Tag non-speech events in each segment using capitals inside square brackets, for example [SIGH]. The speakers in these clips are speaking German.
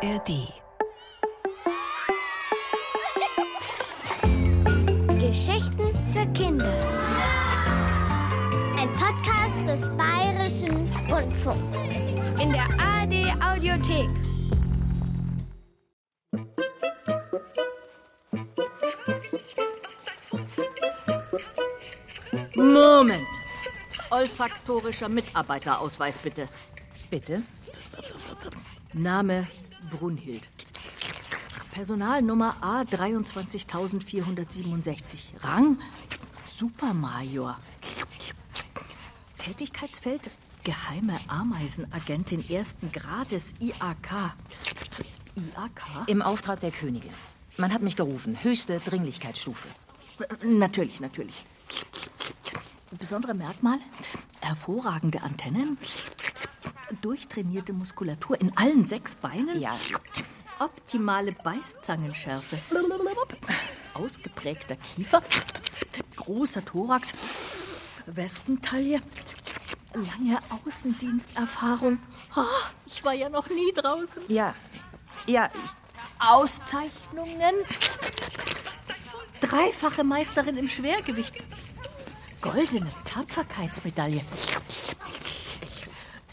ARD. Geschichten für Kinder. Ein Podcast des Bayerischen Rundfunks. In der ARD Audiothek. Moment. Olfaktorischer Mitarbeiterausweis bitte. Bitte? Name Brunhild. Personalnummer A23467. Rang Supermajor. Tätigkeitsfeld Geheime Ameisenagentin ersten Grades IAK. IAK? Im Auftrag der Königin. Man hat mich gerufen. Höchste Dringlichkeitsstufe. Natürlich, natürlich. Besondere Merkmal? Hervorragende Antennen, durchtrainierte Muskulatur in allen sechs Beinen, Ja. optimale Beißzangenschärfe, ausgeprägter Kiefer, großer Thorax, Wespentaille, lange Außendiensterfahrung. Ah, ich war ja noch nie draußen. Ja. Ja, ich, Auszeichnungen. Dreifache Meisterin im Schwergewicht. Goldene Tapferkeitsmedaille.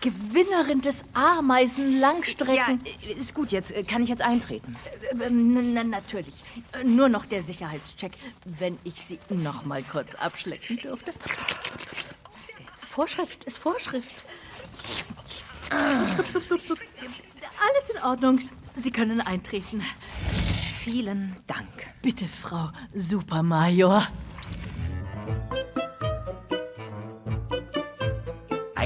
Gewinnerin des Ameisen-Langstrecken. ja, ist gut jetzt. Kann ich jetzt eintreten? Äh, n- n- natürlich. Äh, Nur noch der Sicherheitscheck, wenn ich Sie noch mal kurz abschlecken dürfte. Vorschrift ist Vorschrift. Alles in Ordnung. Sie können eintreten. Vielen Dank. Bitte, Frau Supermajor.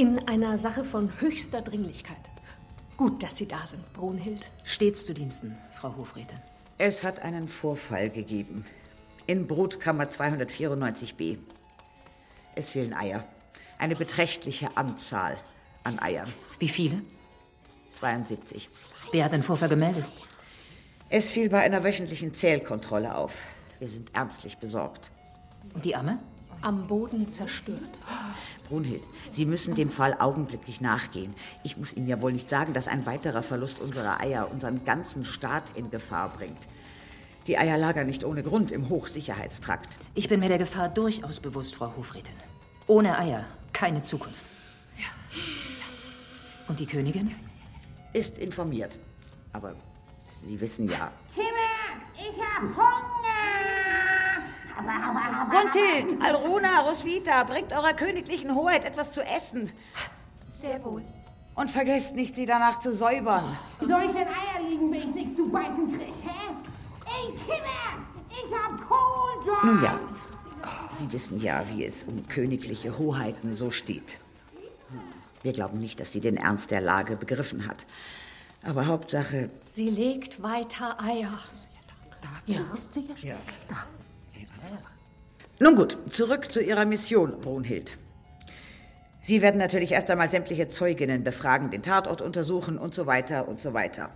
in einer Sache von höchster Dringlichkeit. Gut, dass Sie da sind, Brunhild. Stets zu Diensten, Frau Hofrätin. Es hat einen Vorfall gegeben. In Brutkammer 294b. Es fehlen Eier. Eine beträchtliche Anzahl an Eiern. Wie viele? 72. Wer hat den Vorfall gemeldet? Es fiel bei einer wöchentlichen Zählkontrolle auf. Wir sind ernstlich besorgt. Und die Amme? Am Boden zerstört. Brunhild, Sie müssen dem Fall augenblicklich nachgehen. Ich muss Ihnen ja wohl nicht sagen, dass ein weiterer Verlust unserer Eier unseren ganzen Staat in Gefahr bringt. Die Eier lagern nicht ohne Grund im Hochsicherheitstrakt. Ich bin mir der Gefahr durchaus bewusst, Frau Hofrätin. Ohne Eier keine Zukunft. Und die Königin? Ist informiert. Aber Sie wissen ja. Himmel, ich hab Hunger! Gunthild, Alruna, Roswitha, bringt eurer königlichen Hoheit etwas zu essen. Sehr wohl. Und vergesst nicht, sie danach zu säubern. Soll ich denn Eier liegen, wenn ich nichts zu beißen krieg, hä? Ey, Kinder, ich hab Kohljob! Nun ja, Sie wissen ja, wie es um königliche Hoheiten so steht. Wir glauben nicht, dass sie den Ernst der Lage begriffen hat. Aber Hauptsache, Sie legt weiter Eier. Nun gut, zurück zu Ihrer Mission, Brunhild. Sie werden natürlich erst einmal sämtliche Zeuginnen befragen, den Tatort untersuchen und so weiter und so weiter.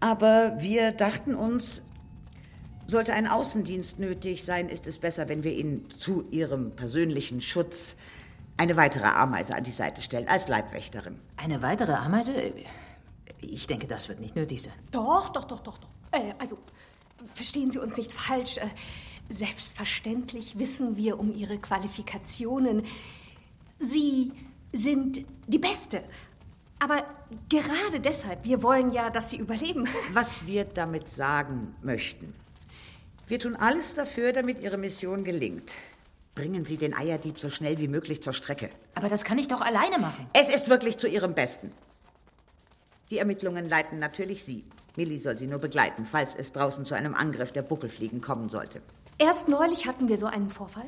Aber wir dachten uns, sollte ein Außendienst nötig sein, ist es besser, wenn wir Ihnen zu Ihrem persönlichen Schutz eine weitere Ameise an die Seite stellen, als Leibwächterin. Eine weitere Ameise? Ich denke, das wird nicht nötig sein. Doch, doch, doch, doch, doch. Äh, also, verstehen Sie uns nicht falsch. Selbstverständlich wissen wir um Ihre Qualifikationen. Sie sind die Beste. Aber gerade deshalb, wir wollen ja, dass Sie überleben. [LAUGHS] Was wir damit sagen möchten. Wir tun alles dafür, damit Ihre Mission gelingt. Bringen Sie den Eierdieb so schnell wie möglich zur Strecke. Aber das kann ich doch alleine machen. Es ist wirklich zu Ihrem Besten. Die Ermittlungen leiten natürlich Sie. Millie soll Sie nur begleiten, falls es draußen zu einem Angriff der Buckelfliegen kommen sollte. Erst neulich hatten wir so einen Vorfall.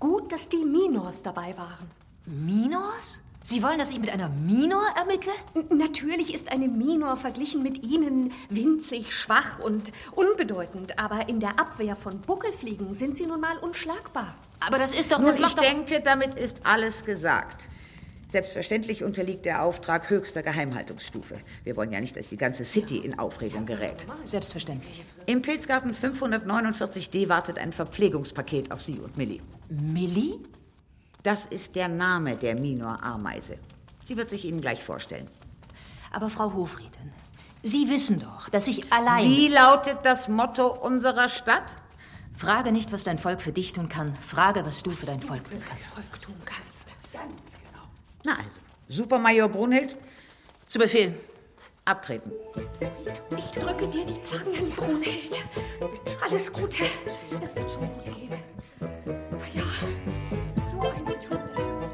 Gut, dass die Minors dabei waren. Minos? Sie wollen, dass ich mit einer Minor ermittle? Natürlich ist eine Minor verglichen mit Ihnen winzig, schwach und unbedeutend, aber in der Abwehr von Buckelfliegen sind Sie nun mal unschlagbar. Aber das ist doch... Nun, das ich doch... denke, damit ist alles gesagt. Selbstverständlich unterliegt der Auftrag höchster Geheimhaltungsstufe. Wir wollen ja nicht, dass die ganze City in Aufregung gerät. Selbstverständlich. Im Pilzgarten 549d wartet ein Verpflegungspaket auf Sie und Millie. Millie? Das ist der Name der Minor-Ameise. Sie wird sich Ihnen gleich vorstellen. Aber Frau Hofrieden, Sie wissen doch, dass ich allein... Wie lautet das Motto unserer Stadt? Frage nicht, was dein Volk für dich tun kann. Frage, was du für dein Volk tun kannst. Volk tun kannst. Na also, Supermajor Brunhild, Zu Befehl. abtreten. Ich drücke dir die Zangen, Brunhild. Alles Gute. Es wird schon gut gehen. Ja, so eine tolle.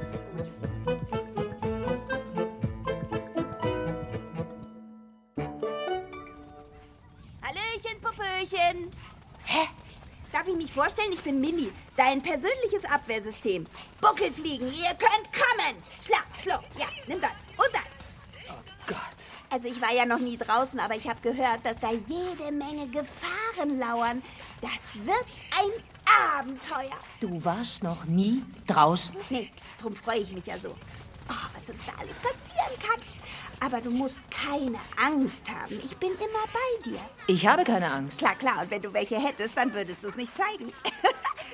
Hallöchen, Popöchen. Hä? Darf ich mich vorstellen? Ich bin Millie, dein persönliches Abwehrsystem. Buckelfliegen, ihr könnt kommen. Schlag, schluck, ja, nimm das und das. Oh Gott. Also ich war ja noch nie draußen, aber ich habe gehört, dass da jede Menge Gefahren lauern. Das wird ein Abenteuer. Du warst noch nie draußen? Nee, drum freue ich mich ja so. Oh, was uns da alles passieren kann. Aber du musst keine Angst haben. Ich bin immer bei dir. Ich habe keine Angst. Klar, klar. Und wenn du welche hättest, dann würdest du es nicht zeigen. [LAUGHS]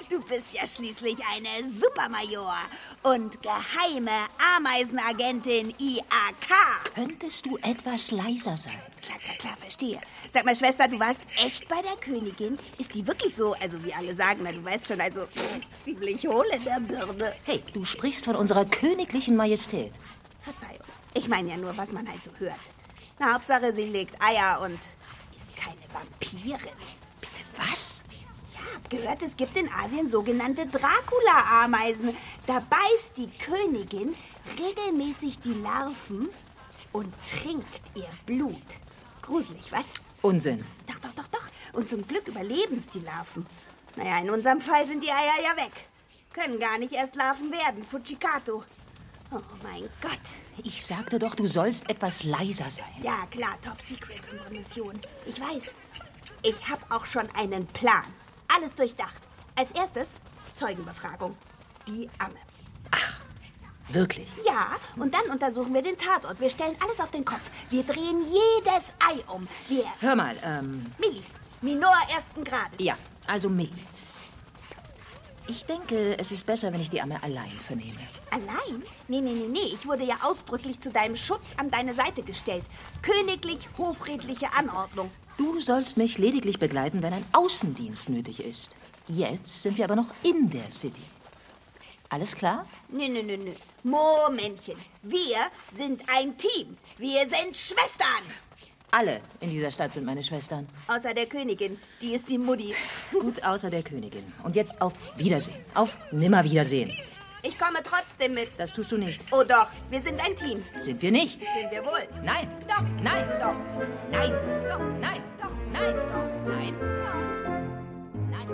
Du bist ja schließlich eine Supermajor und geheime Ameisenagentin IAK. Könntest du etwas leiser sein? Klar, klar, klar, verstehe. Sag mal, Schwester, du warst echt bei der Königin? Ist die wirklich so, also wie alle sagen, na, du weißt schon, also pff, [LAUGHS] ziemlich hohl in der Birne? Hey, du sprichst von unserer königlichen Majestät. Verzeihung. Ich meine ja nur, was man halt so hört. Na, Hauptsache, sie legt Eier und ist keine Vampirin. Bitte was? Ja, hab gehört, es gibt in Asien sogenannte Dracula-Ameisen. Da beißt die Königin regelmäßig die Larven und trinkt ihr Blut. Gruselig, was? Unsinn. Doch, doch, doch, doch. Und zum Glück überleben es die Larven. Naja, in unserem Fall sind die Eier ja weg. Können gar nicht erst Larven werden. Fujikato. Oh mein Gott. Ich sagte doch, du sollst etwas leiser sein. Ja, klar, top secret, unsere Mission. Ich weiß. Ich habe auch schon einen Plan. Alles durchdacht. Als erstes Zeugenbefragung. Die Amme. Wirklich. Ja, und dann untersuchen wir den Tatort. Wir stellen alles auf den Kopf. Wir drehen jedes Ei um. Wir. Hör mal, ähm, Milli. Minor ersten Grades. ja, also Millie. Ich denke, es ist besser, wenn ich die Amme allein vernehme. Allein? Nee, nee, nee, nee. Ich wurde ja ausdrücklich zu deinem Schutz an deine Seite gestellt. Königlich hofredliche Anordnung. Du sollst mich lediglich begleiten, wenn ein Außendienst nötig ist. Jetzt sind wir aber noch in der City. Alles klar? Nö, nö, nö, nö. Momentchen. Wir sind ein Team. Wir sind Schwestern. Alle in dieser Stadt sind meine Schwestern. Außer der Königin. Die ist die Mutti. Gut, außer der Königin. Und jetzt auf Wiedersehen. Auf Nimmerwiedersehen. Ich komme trotzdem mit. Das tust du nicht. Oh doch, wir sind ein Team. Sind wir nicht? Sind wir wohl? Nein. Doch. Nein. Doch. Nein. Doch. Nein. Doch. Nein. Doch. Nein.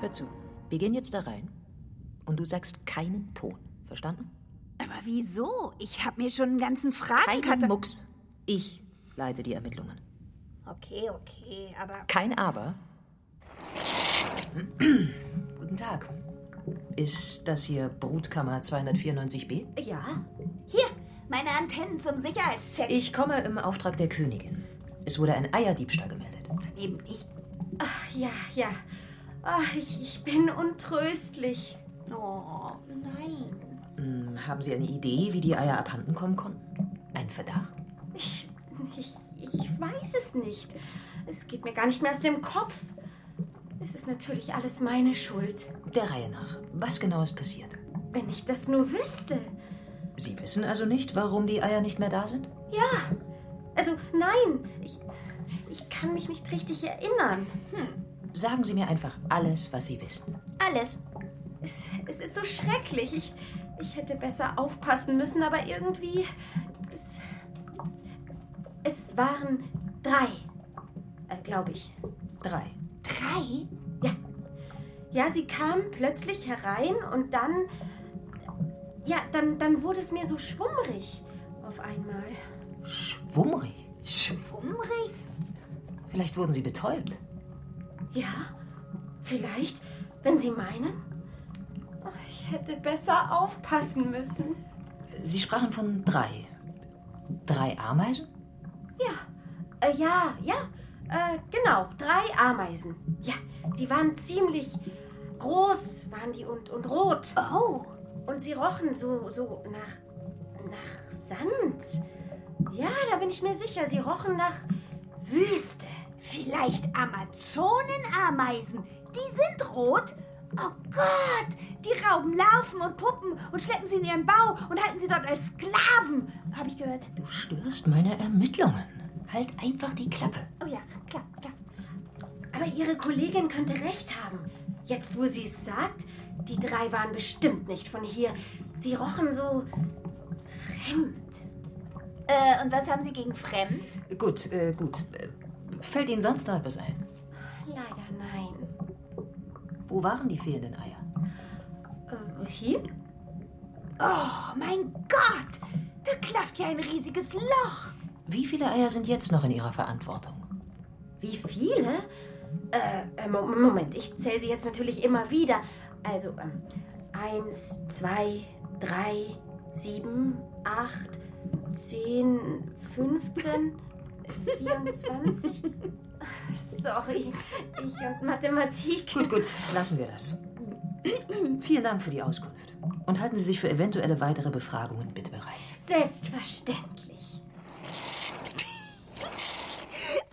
Hör zu. Wir gehen jetzt da rein. Und du sagst keinen Ton. Verstanden? Aber wieso? Ich habe mir schon einen ganzen Keinen Fragenkatalog... Mucks. Ich leite die Ermittlungen. Okay, okay, aber... Kein Aber. [CLEARS THROAT] Guten Tag. Ist das hier Brutkammer 294b? Ja. Hier, meine Antennen zum Sicherheitscheck. Ich komme im Auftrag der Königin. Es wurde ein Eierdiebstahl gemeldet. Eben nicht. Ja, ja. Ach, ich, ich bin untröstlich. Oh, nein. Hm, haben Sie eine Idee, wie die Eier abhanden kommen konnten? Ein Verdacht? Ich, ich, ich weiß es nicht. Es geht mir gar nicht mehr aus dem Kopf. Es ist natürlich alles meine Schuld. Der Reihe nach. Was genau ist passiert? Wenn ich das nur wüsste. Sie wissen also nicht, warum die Eier nicht mehr da sind? Ja. Also, nein. Ich, ich kann mich nicht richtig erinnern. Sagen Sie mir einfach alles, was Sie wissen. Alles. Es, es ist so schrecklich. Ich, ich hätte besser aufpassen müssen, aber irgendwie. Es, waren drei. Äh, Glaube ich. Drei. Drei? Ja, sie kam plötzlich herein und dann. Ja, dann, dann wurde es mir so schwummrig auf einmal. Schwummrig? Schwummrig? Vielleicht wurden Sie betäubt. Ja, vielleicht, wenn Sie meinen. Oh, Ich hätte besser aufpassen müssen. Sie sprachen von drei. Drei Ameisen? Ja, äh, ja, ja, äh, genau, drei Ameisen. Ja, die waren ziemlich groß, waren die und, und rot. Oh. Und sie rochen so, so nach, nach Sand. Ja, da bin ich mir sicher, sie rochen nach Wüste. Vielleicht Amazonenameisen. Die sind rot. Oh Gott, die rauben Larven und Puppen und schleppen sie in ihren Bau und halten sie dort als Sklaven. Habe ich gehört. Du störst meine Ermittlungen. Halt einfach die Klappe. Oh ja, klar, klar. Aber ihre Kollegin könnte recht haben. Jetzt, wo sie es sagt, die drei waren bestimmt nicht von hier. Sie rochen so fremd. Äh, und was haben Sie gegen fremd? Gut, äh, gut. Fällt Ihnen sonst noch etwas ein? Leider nein. Wo waren die fehlenden Eier? Äh, hier? Oh, mein Gott! Da klafft ja ein riesiges Loch. Wie viele Eier sind jetzt noch in Ihrer Verantwortung? Wie viele? Äh, äh, Mo- Moment, ich zähle sie jetzt natürlich immer wieder. Also, ähm, eins, zwei, drei, sieben, acht, zehn, fünfzehn, vierundzwanzig. [LAUGHS] Sorry, ich und Mathematik. Gut, gut, lassen wir das. Vielen Dank für die Auskunft. Und halten Sie sich für eventuelle weitere Befragungen bitte bereit. Selbstverständlich.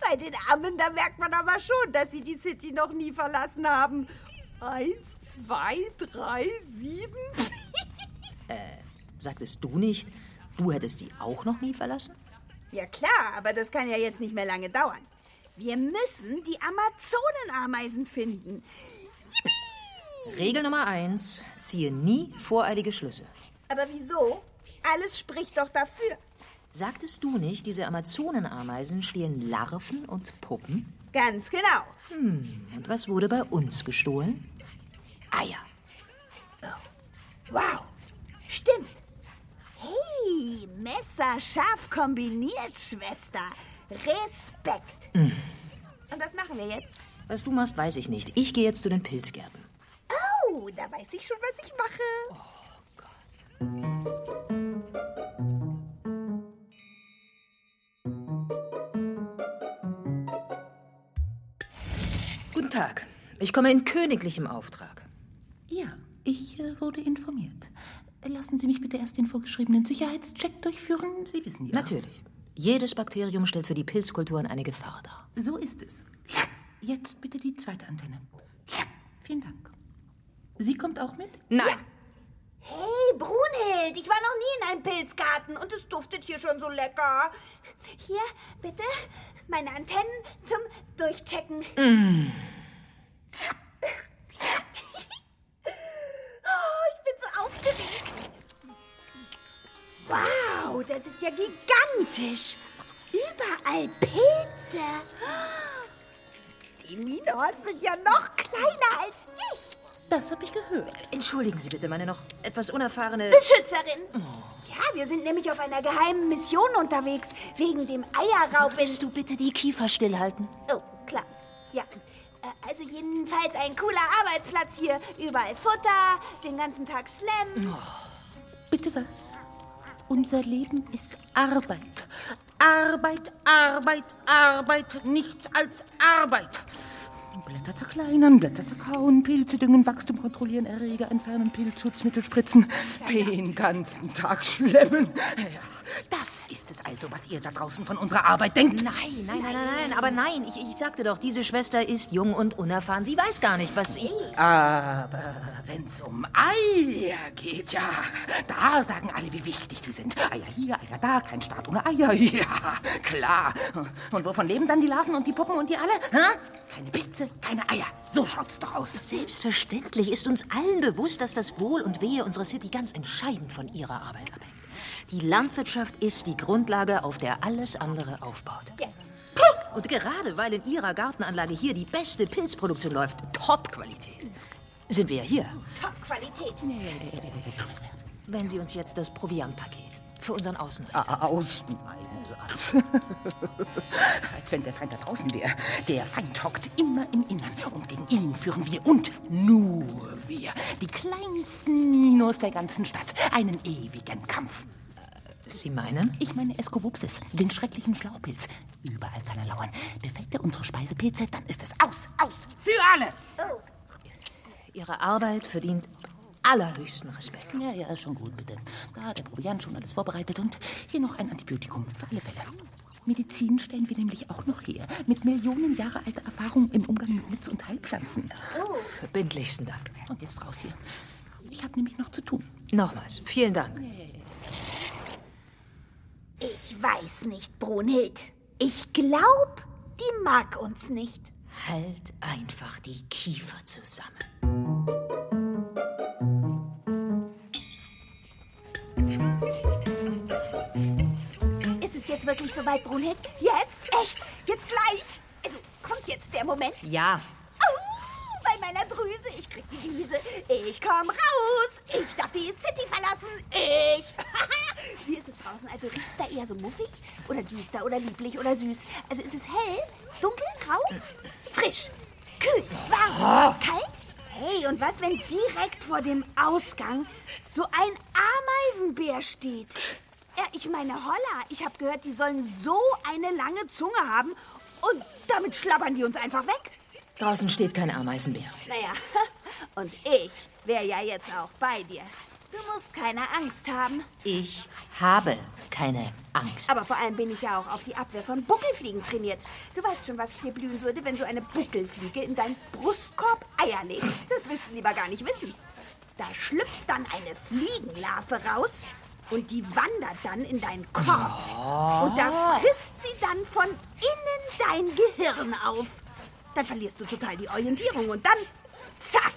[LAUGHS] Bei den Ammen, da merkt man aber schon, dass sie die City noch nie verlassen haben. Eins, zwei, drei, sieben. [LAUGHS] Sagtest du nicht, du hättest sie auch noch nie verlassen? Ja klar, aber das kann ja jetzt nicht mehr lange dauern. Wir müssen die Amazonenameisen finden. Regel Nummer eins: Ziehe nie voreilige Schlüsse. Aber wieso? Alles spricht doch dafür. Sagtest du nicht, diese Amazonenameisen stehlen Larven und Puppen? Ganz genau. Und was wurde bei uns gestohlen? Eier. Wow, stimmt. Hey, messerscharf kombiniert, Schwester. Respekt. Und was machen wir jetzt? Was du machst, weiß ich nicht. Ich gehe jetzt zu den Pilzgärten. Oh, da weiß ich schon, was ich mache. Guten Tag. Ich komme in königlichem Auftrag. Ja, ich äh, wurde informiert. Lassen Sie mich bitte erst den vorgeschriebenen Sicherheitscheck durchführen. Sie wissen ja. Natürlich. Jedes Bakterium stellt für die Pilzkulturen eine Gefahr dar. So ist es. Jetzt bitte die zweite Antenne. Vielen Dank. Sie kommt auch mit? Nein. Hey, Brunhild, ich war noch nie in einem Pilzgarten und es duftet hier schon so lecker. Hier, bitte, meine Antennen zum Durchchecken. [LAUGHS] Oh, ich bin so aufgeregt. Wow, das ist ja gigantisch. Überall Pilze. Die Minos sind ja noch kleiner als ich. Das habe ich gehört. Entschuldigen Sie bitte meine noch etwas unerfahrene. Beschützerin. Ja, wir sind nämlich auf einer geheimen Mission unterwegs, wegen dem Eierraub in... Willst du bitte die Kiefer stillhalten? Oh, klar. Ja. Äh, Also jedenfalls ein cooler Arbeitsplatz hier. Überall Futter, den ganzen Tag Schlemm. Bitte was? Unser Leben ist Arbeit. Arbeit, Arbeit, Arbeit, nichts als Arbeit. Blätter zerkleinern, Blätter zerkauen, Pilze düngen, Wachstum kontrollieren, Erreger entfernen, Pilzschutzmittel spritzen, den ganzen Tag schlemmen. Ja, das ist es also, was ihr da draußen von unserer Arbeit denkt. Nein, nein, nein, nein, nein. Aber nein, ich, ich sagte doch, diese Schwester ist jung und unerfahren. Sie weiß gar nicht, was sie. Aber wenn's um Eier geht, ja, da sagen alle, wie wichtig die sind. Eier hier, Eier da, kein Staat ohne Eier. [LAUGHS] Ja, klar. Und wovon leben dann die Larven und die Puppen und die alle? Hä? Keine Pilze, keine Eier. So schaut's doch aus. Selbstverständlich ist uns allen bewusst, dass das Wohl und Wehe unserer City ganz entscheidend von ihrer Arbeit abhängt. Die Landwirtschaft ist die Grundlage, auf der alles andere aufbaut. Und gerade weil in ihrer Gartenanlage hier die beste Pilzproduktion läuft, Top-Qualität, sind wir ja hier. Top-Qualität. Wenn Sie uns jetzt das Proviantpaket für unseren Außeneinsatz... Außeneinsatz. [LAUGHS] Als wenn der Feind da draußen wäre. Der Feind hockt immer im Innern. Und gegen ihn führen wir und nur wir, die kleinsten Minos der ganzen Stadt, einen ewigen Kampf. Sie meinen? Ich meine Escovupsis, den schrecklichen Schlauchpilz. Überall kann er lauern. Befällt er unsere Speisepilze, dann ist es aus, aus, für alle. Ihre Arbeit verdient allerhöchsten Respekt. Ja, ja, ist schon gut, bitte. Da hat der Proviant schon alles vorbereitet und hier noch ein Antibiotikum für alle Fälle. Medizin stellen wir nämlich auch noch her. Mit Millionen Jahre alter Erfahrung im Umgang mit Nutz- und Heilpflanzen. Oh. Verbindlichsten Dank. Und jetzt raus hier. Ich habe nämlich noch zu tun. Nochmals, vielen Dank. Ich weiß nicht, Brunhild. Ich glaub, die mag uns nicht. Halt einfach die Kiefer zusammen. Ist es jetzt wirklich soweit, Brunhild? Jetzt? Echt? Jetzt gleich? Also, kommt jetzt der Moment? Ja. Au, bei meiner Drüse. Ich krieg die Düse. Ich komm raus. Ich darf die City verlassen. Ich. [LAUGHS] Wie ist es draußen? Also riecht's da eher so muffig? Oder düster? Oder lieblich? Oder süß? Also ist es hell? Dunkel? Grau? Frisch? Kühl? Warm? Kalt? Hey, und was, wenn direkt vor dem Ausgang so ein Ameisenbär steht? Ja, ich meine, holla, ich habe gehört, die sollen so eine lange Zunge haben und damit schlabbern die uns einfach weg. Draußen steht kein Ameisenbär. Naja, [LAUGHS] und ich wäre ja jetzt auch bei dir. Du musst keine Angst haben. Ich habe keine Angst. Aber vor allem bin ich ja auch auf die Abwehr von Buckelfliegen trainiert. Du weißt schon, was dir blühen würde, wenn so eine Buckelfliege in deinen Brustkorb Eier legt. Das willst du lieber gar nicht wissen. Da schlüpft dann eine Fliegenlarve raus und die wandert dann in deinen Kopf. Und da frisst sie dann von innen dein Gehirn auf. Dann verlierst du total die Orientierung und dann, zack,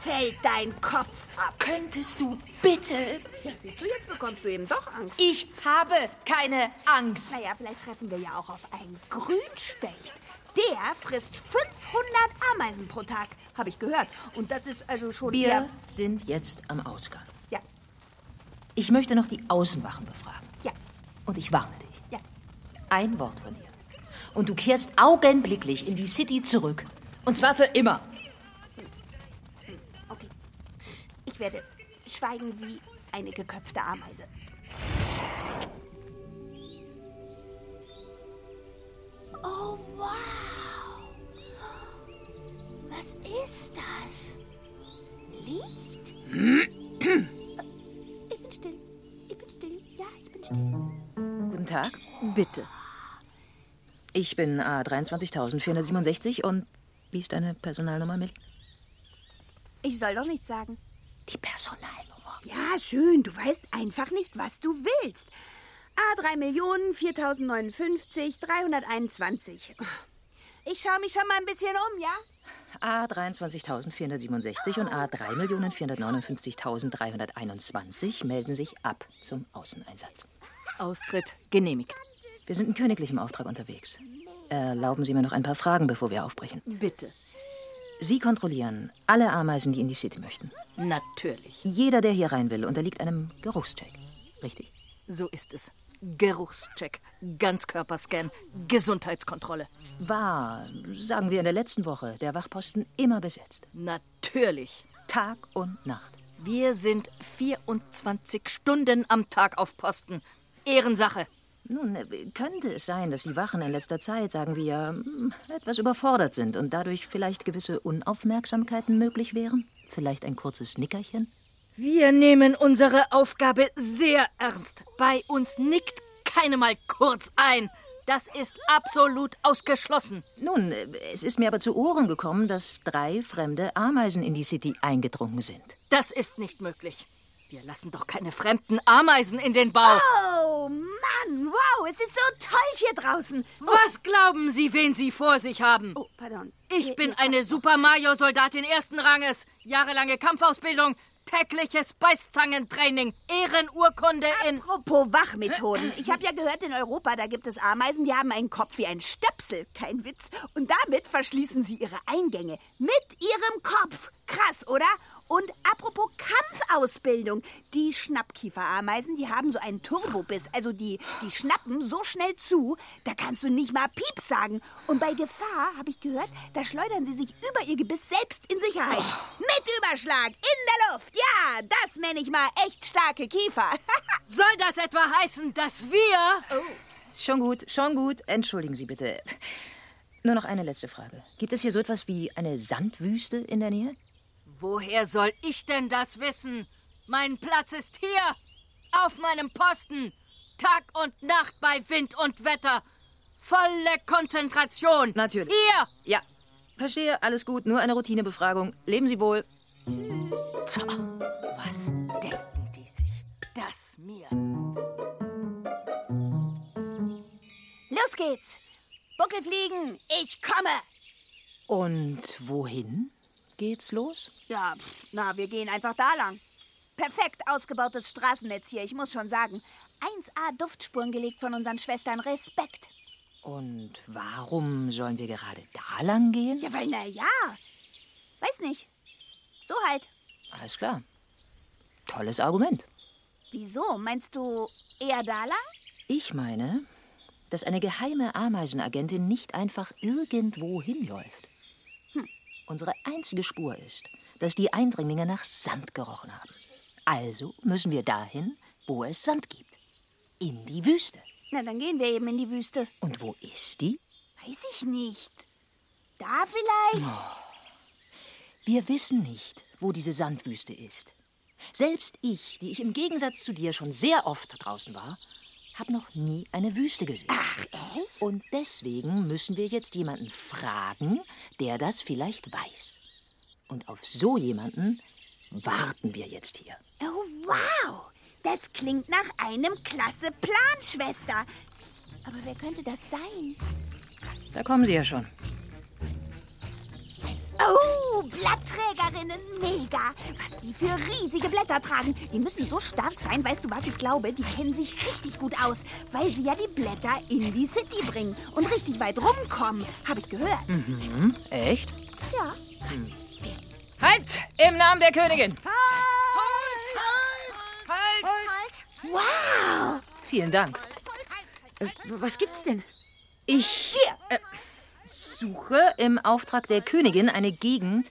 fällt dein Kopf ab. Könntest du bitte? Ja, siehst du, jetzt bekommst du eben doch Angst. Ich habe keine Angst. Naja, vielleicht treffen wir ja auch auf einen Grünspecht. Der frisst 500 Ameisen pro Tag, habe ich gehört. Und das ist also schon Wir sind jetzt am Ausgang. Ja, Ich möchte noch die Außenwachen befragen. ja, Und ich warne dich. ja. Ein Wort von dir. Und du kehrst augenblicklich in die City zurück. Und zwar für immer. Okay. Ich werde schweigen wie eine geköpfte Ameise. Oh, wow. Was ist das? Licht? ich bin still. Ich bin still. Ja, ich bin still. Guten Tag. Bitte. Ich bin A23467 und wie ist deine Personalnummer, Mill? Ich soll doch nichts sagen. Die Personalnummer. Ja, schön. Du weißt einfach nicht, was du willst. A3 Millionen 4059 321. Ich schaue mich schon mal ein bisschen um, ja? A23467 und A3.459.321 melden sich ab zum Außeneinsatz. Austritt genehmigt. Wir sind in königlichem Auftrag unterwegs. Erlauben Sie mir noch ein paar Fragen, bevor wir aufbrechen. Bitte. Sie kontrollieren alle Ameisen, die in die City möchten. Natürlich. Jeder, der hier rein will, unterliegt einem Geruchscheck. Richtig? So ist es. Geruchscheck, Ganzkörperscan, Gesundheitskontrolle. War, sagen wir in der letzten Woche, der Wachposten immer besetzt. Natürlich. Tag und Nacht. Wir sind 24 Stunden am Tag auf Posten. Ehrensache. Nun, äh, könnte es sein, dass die Wachen in letzter Zeit, sagen wir, hm, etwas überfordert sind und dadurch vielleicht gewisse Unaufmerksamkeiten möglich wären? Vielleicht ein kurzes Nickerchen? Wir nehmen unsere Aufgabe sehr ernst. Bei uns nickt keine mal kurz ein. Das ist absolut ausgeschlossen. Nun, äh, es ist mir aber zu Ohren gekommen, dass drei fremde Ameisen in die City eingedrungen sind. Das ist nicht möglich. Wir lassen doch keine fremden Ameisen in den Bau. Oh, Mann, wow, es ist so toll hier draußen. Oh, Was glauben Sie, wen Sie vor sich haben? oh pardon. Ich Ihr- bin ihr eine Super Mario-Soldatin ersten Ranges. Jahrelange Kampfausbildung. Tägliches Beißzangentraining. Ehrenurkunde in. Apropos Wachmethoden. Ich habe ja gehört, in Europa, da gibt es Ameisen, die haben einen Kopf wie ein Stöpsel. Kein Witz. Und damit verschließen sie ihre Eingänge. Mit ihrem Kopf. Krass, oder? Und apropos Kampfausbildung. Die Schnappkieferameisen, die haben so einen Turbobiss. Also die, die schnappen so schnell zu, da kannst du nicht mal Piep sagen. Und bei Gefahr, habe ich gehört, da schleudern sie sich über ihr Gebiss selbst in Sicherheit. Mit Überschlag, in der Luft. Ja, das nenne ich mal echt starke Kiefer. [LAUGHS] Soll das etwa heißen, dass wir. Schon gut, schon gut. Entschuldigen Sie bitte. Nur noch eine letzte Frage. Gibt es hier so etwas wie eine Sandwüste in der Nähe? Woher soll ich denn das wissen? Mein Platz ist hier. Auf meinem Posten. Tag und Nacht bei Wind und Wetter. Volle Konzentration. Natürlich. Hier. Ja, verstehe, alles gut. Nur eine Routinebefragung. Leben Sie wohl. Tja, was denken die sich? Das mir. Los geht's. Buckelfliegen, ich komme. Und wohin geht's los? Ja, pff, na, wir gehen einfach da lang. Perfekt ausgebautes Straßennetz hier, ich muss schon sagen. 1A Duftspuren gelegt von unseren Schwestern. Respekt. Und warum sollen wir gerade da lang gehen? Ja, weil, na ja. Weiß nicht. So halt. Alles klar. Tolles Argument. Wieso? Meinst du eher da lang? Ich meine, dass eine geheime Ameisenagentin nicht einfach irgendwo hinläuft. Unsere einzige Spur ist, dass die Eindringlinge nach Sand gerochen haben. Also müssen wir dahin, wo es Sand gibt. In die Wüste. Na, dann gehen wir eben in die Wüste. Und wo ist die? Weiß ich nicht. Da vielleicht? Wir wissen nicht, wo diese Sandwüste ist. Selbst ich, die ich im Gegensatz zu dir schon sehr oft draußen war, habe noch nie eine Wüste gesehen. Ach, echt? Und deswegen müssen wir jetzt jemanden fragen, der das vielleicht weiß. Und auf so jemanden warten wir jetzt hier. Oh, wow. Das klingt nach einem klasse Plan, Schwester. Aber wer könnte das sein? Da kommen sie ja schon. Oh, Blattträgerinnen, mega. Was die für riesige Blätter tragen. Die müssen so stark sein, weißt du was? Ich glaube, die kennen sich richtig gut aus, weil sie ja die Blätter in die City bringen und richtig weit rumkommen. Habe ich gehört. Mhm. Echt? Ja. Halt! Im Namen der Königin! Wow. Vielen Dank. Äh, was gibt's denn? Ich äh, suche im Auftrag der Königin eine Gegend,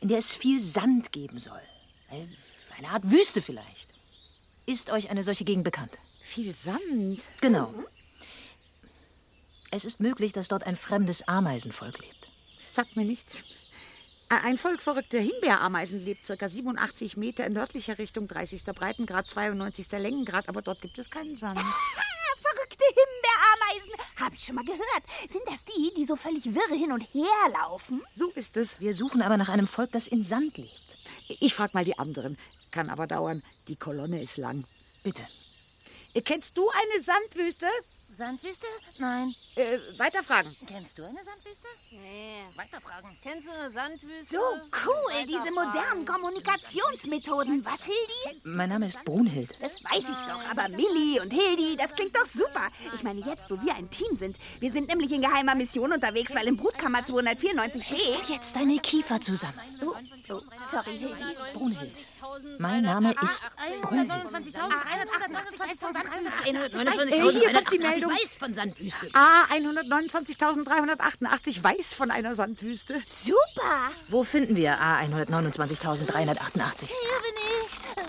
in der es viel Sand geben soll. Eine- Art Wüste vielleicht. Ist euch eine solche Gegend bekannt? Viel Sand. Genau. Es ist möglich, dass dort ein fremdes Ameisenvolk lebt. Sagt mir nichts. Ein Volk verrückter Himbeerameisen lebt ca. 87 Meter in nördlicher Richtung, 30. Breitengrad, 92. Längengrad, aber dort gibt es keinen Sand. Habe ich schon mal gehört. Sind das die, die so völlig wirre hin und her laufen? So ist es. Wir suchen aber nach einem Volk, das in Sand lebt. Ich frag mal die anderen. Kann aber dauern. Die Kolonne ist lang. Bitte. Kennst du eine Sandwüste? Sandwüste? Nein. Äh, weiter fragen. Kennst du eine Sandwüste? Nee. Weiterfragen. Kennst du eine Sandwüste? So cool, diese modernen Kommunikationsmethoden. Was, Hildi? Mein Name ist Brunhild. Das weiß ich doch, aber Milli und Hildi, das klingt doch super. Ich meine, jetzt, wo wir ein Team sind. Wir sind nämlich in geheimer Mission unterwegs, weil im Brutkammer 294 Hältst du jetzt deine Kiefer zusammen? Oh, oh, sorry, Hildi. Brunhild. Mein Name ist Brunhild. 129.388 von Sandwüste. 129.000 Äh, hier kommt die Meldung. Weiß von Sandwüste. A 129.388 weiß von einer Sandwüste. Super. Wo finden wir A 129.388? Hier bin ich. Äh,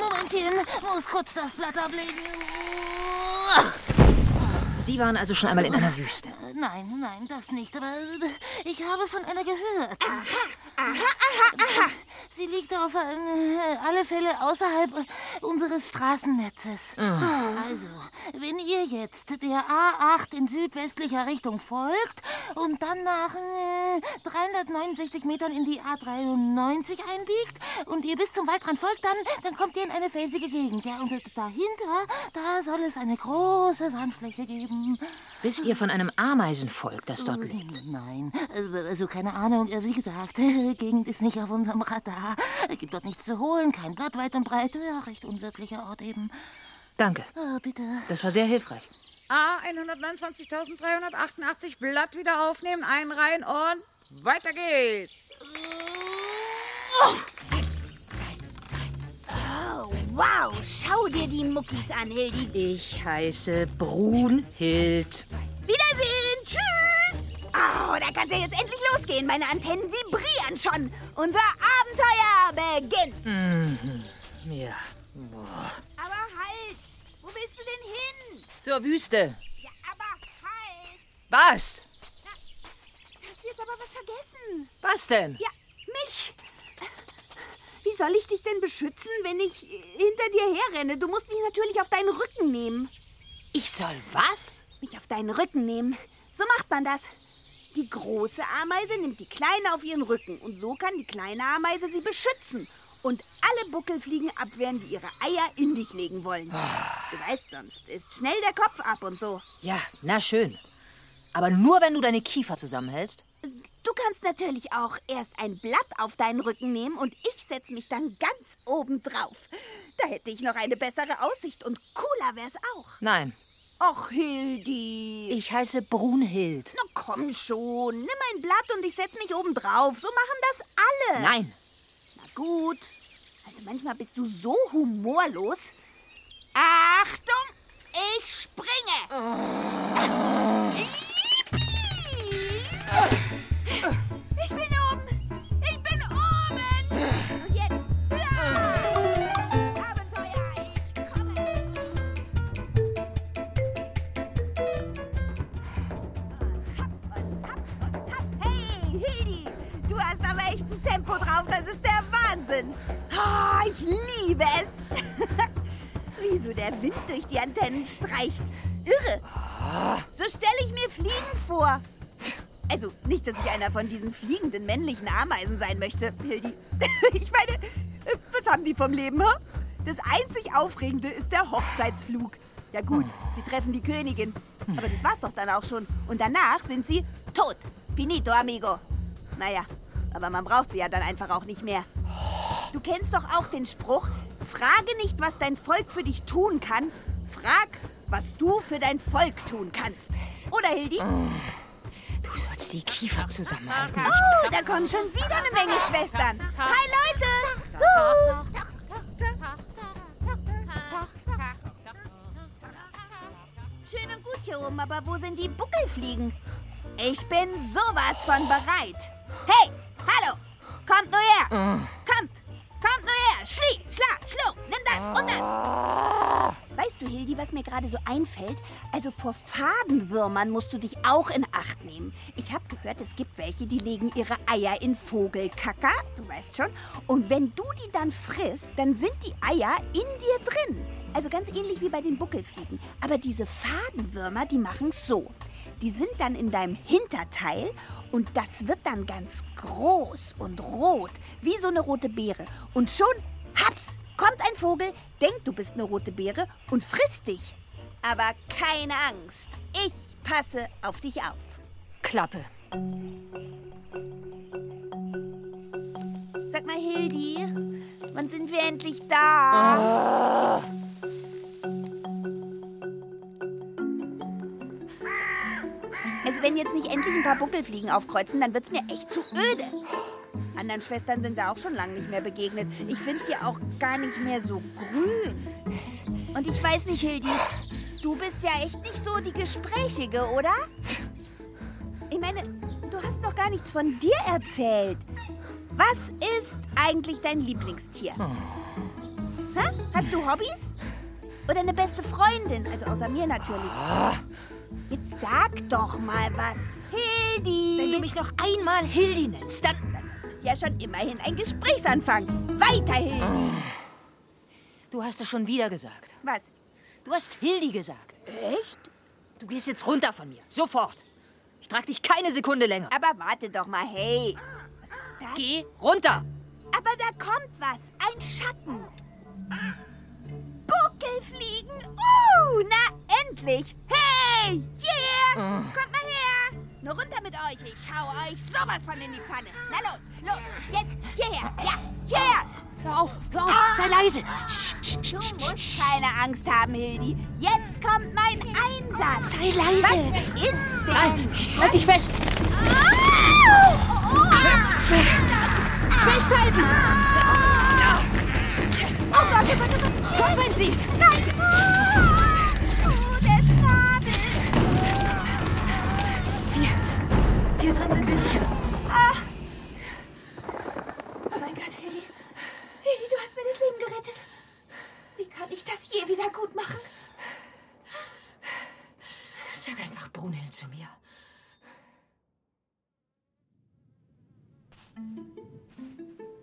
Momentchen, muss kurz das Blatt ablegen. Sie waren also schon einmal in einer Wüste. Nein, nein, das nicht. Aber ich habe von einer gehört. Aha, aha, aha. Sie liegt auf äh, alle Fälle außerhalb äh, unseres Straßennetzes. Also, wenn ihr jetzt der A8 in südwestlicher Richtung folgt und dann nach äh, 369 Metern in die A93 einbiegt und ihr bis zum Waldrand folgt, dann, dann kommt ihr in eine felsige Gegend. Ja, und dahinter, da soll es eine große Sandfläche geben. Wisst ihr von einem Ameisenvolk, das dort lebt? Nein, also keine Ahnung. Äh, Wie gesagt, [LAUGHS] die Gegend ist nicht auf unserem Radar. Gibt dort nichts zu holen, kein Blatt weit und breit. Ja, recht unwirklicher Ort eben. Danke. Ah, bitte. Das war sehr hilfreich. A, 129.388 Blatt wieder aufnehmen, einreihen und weiter geht's. Oh, wow, schau dir die Muckis an, Hildi. Ich heiße Brunhild. Wiedersehen, tschüss. Oh, da kann's ja jetzt endlich losgehen. Meine Antennen vibrieren schon. Unser Abenteuer beginnt. Mhm. Ja. Boah. Aber halt, wo willst du denn hin? Zur Wüste. Ja, aber halt. Was? Hast du jetzt aber was vergessen? Was denn? Ja, mich. Wie soll ich dich denn beschützen, wenn ich hinter dir herrenne? Du musst mich natürlich auf deinen Rücken nehmen. Ich soll was? Mich auf deinen Rücken nehmen. So macht man das. Die große Ameise nimmt die kleine auf ihren Rücken und so kann die kleine Ameise sie beschützen und alle Buckelfliegen abwehren, die ihre Eier in dich legen wollen. Du weißt, sonst ist schnell der Kopf ab und so. Ja, na schön. Aber nur, wenn du deine Kiefer zusammenhältst. Du kannst natürlich auch erst ein Blatt auf deinen Rücken nehmen und ich setze mich dann ganz oben drauf. Da hätte ich noch eine bessere Aussicht und cooler wär's auch. Nein. Och, Hildi. Ich heiße Brunhild. Na komm schon, nimm ein Blatt und ich setze mich oben drauf. So machen das alle. Nein. Na gut. Also manchmal bist du so humorlos. Achtung, ich springe. Ich die Antennen streicht. Irre. So stelle ich mir Fliegen vor. Also nicht, dass ich einer von diesen fliegenden männlichen Ameisen sein möchte, Hildi. [LAUGHS] Ich meine, was haben die vom Leben, ha? Das einzig Aufregende ist der Hochzeitsflug. Ja gut, sie treffen die Königin. Aber das war's doch dann auch schon. Und danach sind sie tot. Finito, amigo. Naja, aber man braucht sie ja dann einfach auch nicht mehr. Du kennst doch auch den Spruch, frage nicht, was dein Volk für dich tun kann, frag, was du für dein Volk tun kannst. Oder, Hildi? Du sollst die Kiefer zusammenhalten. Oh, da kommen schon wieder eine Menge Schwestern. Hi, Leute! Huhu. Schön und gut hier oben, aber wo sind die Buckelfliegen? Ich bin sowas von bereit. Hey, hallo! Kommt nur her! Kommt! Kommt nur her! Schlie, schla, schluck! Nimm das und das! Weißt du, Hildi, was mir gerade so einfällt? Also vor Fadenwürmern musst du dich auch in Acht nehmen. Ich habe gehört, es gibt welche, die legen ihre Eier in Vogelkacker, du weißt schon. Und wenn du die dann frisst, dann sind die Eier in dir drin. Also ganz ähnlich wie bei den Buckelfliegen. Aber diese Fadenwürmer, die machen so. Die sind dann in deinem Hinterteil und das wird dann ganz groß und rot, wie so eine rote Beere. Und schon, haps, kommt ein Vogel, denkt, du bist eine rote Beere und frisst dich. Aber keine Angst, ich passe auf dich auf. Klappe. Sag mal, Hildi, wann sind wir endlich da? Also wenn jetzt nicht endlich ein paar Buckelfliegen aufkreuzen, dann wird's mir echt zu öde. Anderen Schwestern sind wir auch schon lange nicht mehr begegnet. Ich find's hier auch gar nicht mehr so grün. Und ich weiß nicht, Hildi, du bist ja echt nicht so die Gesprächige, oder? Ich meine, du hast noch gar nichts von dir erzählt. Was ist eigentlich dein Lieblingstier? Hä? Hast du Hobbys? Oder eine beste Freundin? Also außer mir natürlich. Jetzt sag doch mal was. Hildi! Wenn du mich noch einmal Hildi nennst, dann... Das ist ja schon immerhin ein Gesprächsanfang. Weiter, Hildi! Du hast es schon wieder gesagt. Was? Du hast Hildi gesagt. Echt? Du gehst jetzt runter von mir. Sofort. Ich trag dich keine Sekunde länger. Aber warte doch mal, hey. Was ist das? Geh runter. Aber da kommt was. Ein Schatten. Buckelfliegen. Uh, na endlich. Euch, ich hau euch sowas von in die Pfanne. Na los, los, jetzt hierher, ja, hierher. Hör auf, hör auf, sei leise. Du musst keine Angst haben, Hildi. Jetzt kommt mein Einsatz. Sei leise. Was ist denn? Nein, halt dich fest. Festhalten! Oh Gott, oh Gott, oh Gott. Kommen Sie! Nein. Hier drin sind wir sicher. Ah. Oh mein Gott, Hildi. Hildi, du hast mir das Leben gerettet. Wie kann ich das je wieder gut machen? Sag einfach Brunhild zu mir.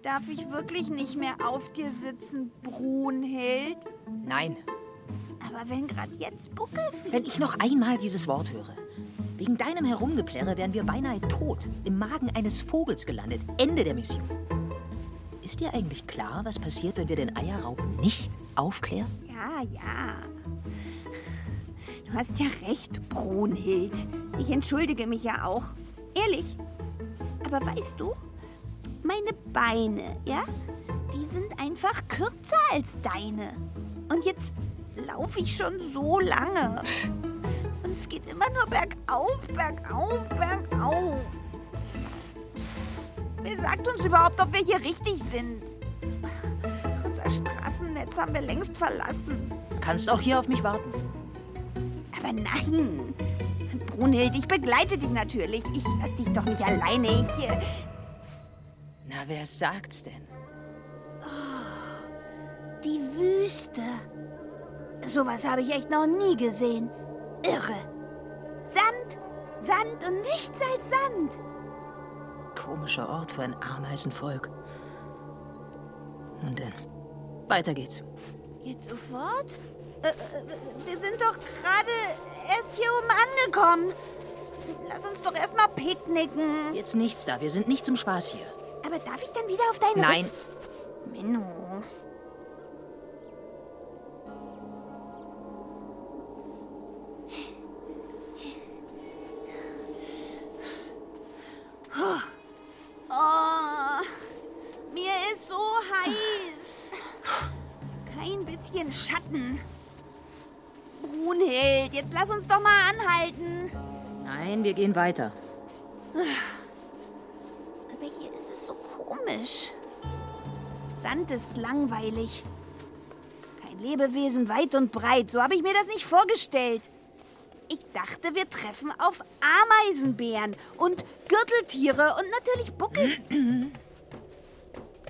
Darf ich wirklich nicht mehr auf dir sitzen, Brunhild? Nein, Aber wenn gerade jetzt Buckel fliegt. wenn ich noch einmal dieses Wort höre. Wegen deinem Herumgeplärre wären wir beinahe tot, im Magen eines Vogels gelandet. Ende der Mission. Ist dir eigentlich klar, was passiert, wenn wir den Eierraub nicht aufklären? Ja, ja. Du hast ja recht, Brunhild. Ich entschuldige mich ja auch. Ehrlich. Aber weißt du, meine Beine, ja, die sind einfach kürzer als deine. Und jetzt laufe ich schon so lange. Es geht immer nur bergauf, bergauf, bergauf. Wer sagt uns überhaupt, ob wir hier richtig sind? Unser Straßennetz haben wir längst verlassen. Du kannst auch hier auf mich warten. Aber nein. Brunhild, ich begleite dich natürlich. Ich lass dich doch nicht alleine. Ich. Äh, Na, wer sagt's denn? die Wüste. Sowas habe ich echt noch nie gesehen. Irre. Sand, Sand und nichts als Sand. Komischer Ort für ein Ameisenvolk. Nun denn, weiter geht's. Jetzt sofort? Äh, äh, wir sind doch gerade erst hier oben angekommen. Lass uns doch erstmal picknicken. Jetzt nichts da, wir sind nicht zum Spaß hier. Aber darf ich dann wieder auf deinen Nein, Rücken? Menno. Schatten. Brunhild, jetzt lass uns doch mal anhalten. nein, wir gehen weiter. Aber hier ist es so komisch. Sand ist langweilig. Kein Lebewesen weit und breit. So habe ich mir das nicht vorgestellt. Ich dachte, wir treffen auf Ameisenbären und Gürteltiere und natürlich Buckel. [CLEARS THROAT]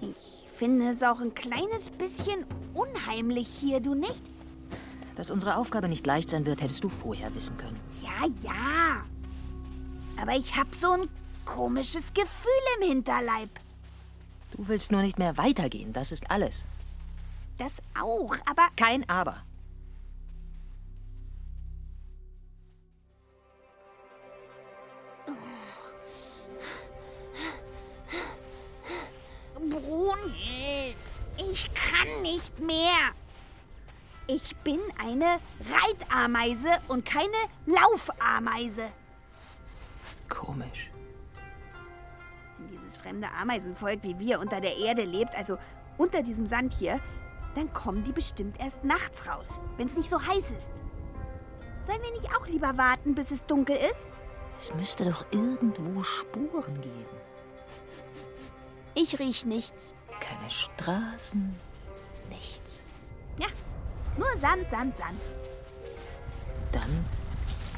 Ich finde es auch ein kleines bisschen unheimlich hier, du nicht? Dass unsere Aufgabe nicht leicht sein wird, hättest du vorher wissen können. Ja, ja. Aber ich habe so ein komisches Gefühl im Hinterleib. Du willst nur nicht mehr weitergehen, das ist alles. Das auch, aber Kein Aber. Brunhild, ich kann nicht mehr. Ich bin eine Reitameise und keine Laufameise. Komisch. Wenn dieses fremde Ameisenvolk wie wir unter der Erde lebt, also unter diesem Sand hier, dann kommen die bestimmt erst nachts raus, wenn es nicht so heiß ist. Sollen wir nicht auch lieber warten, bis es dunkel ist? Es müsste doch irgendwo Spuren geben. Ich riech nichts. Keine Straßen, nichts. Ja, nur Sand, Sand, Sand. Dann